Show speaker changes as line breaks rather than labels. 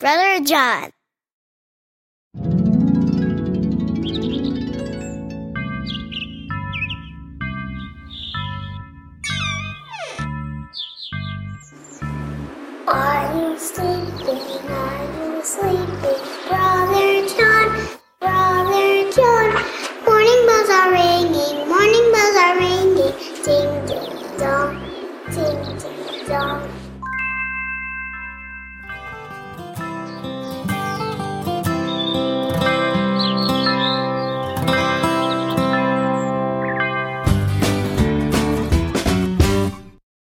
Brother John. Are you sleeping? Are you sleeping? Brother John, Brother John. Morning bells are ringing, morning bells are ringing. Ding ding dong, ding ding dong.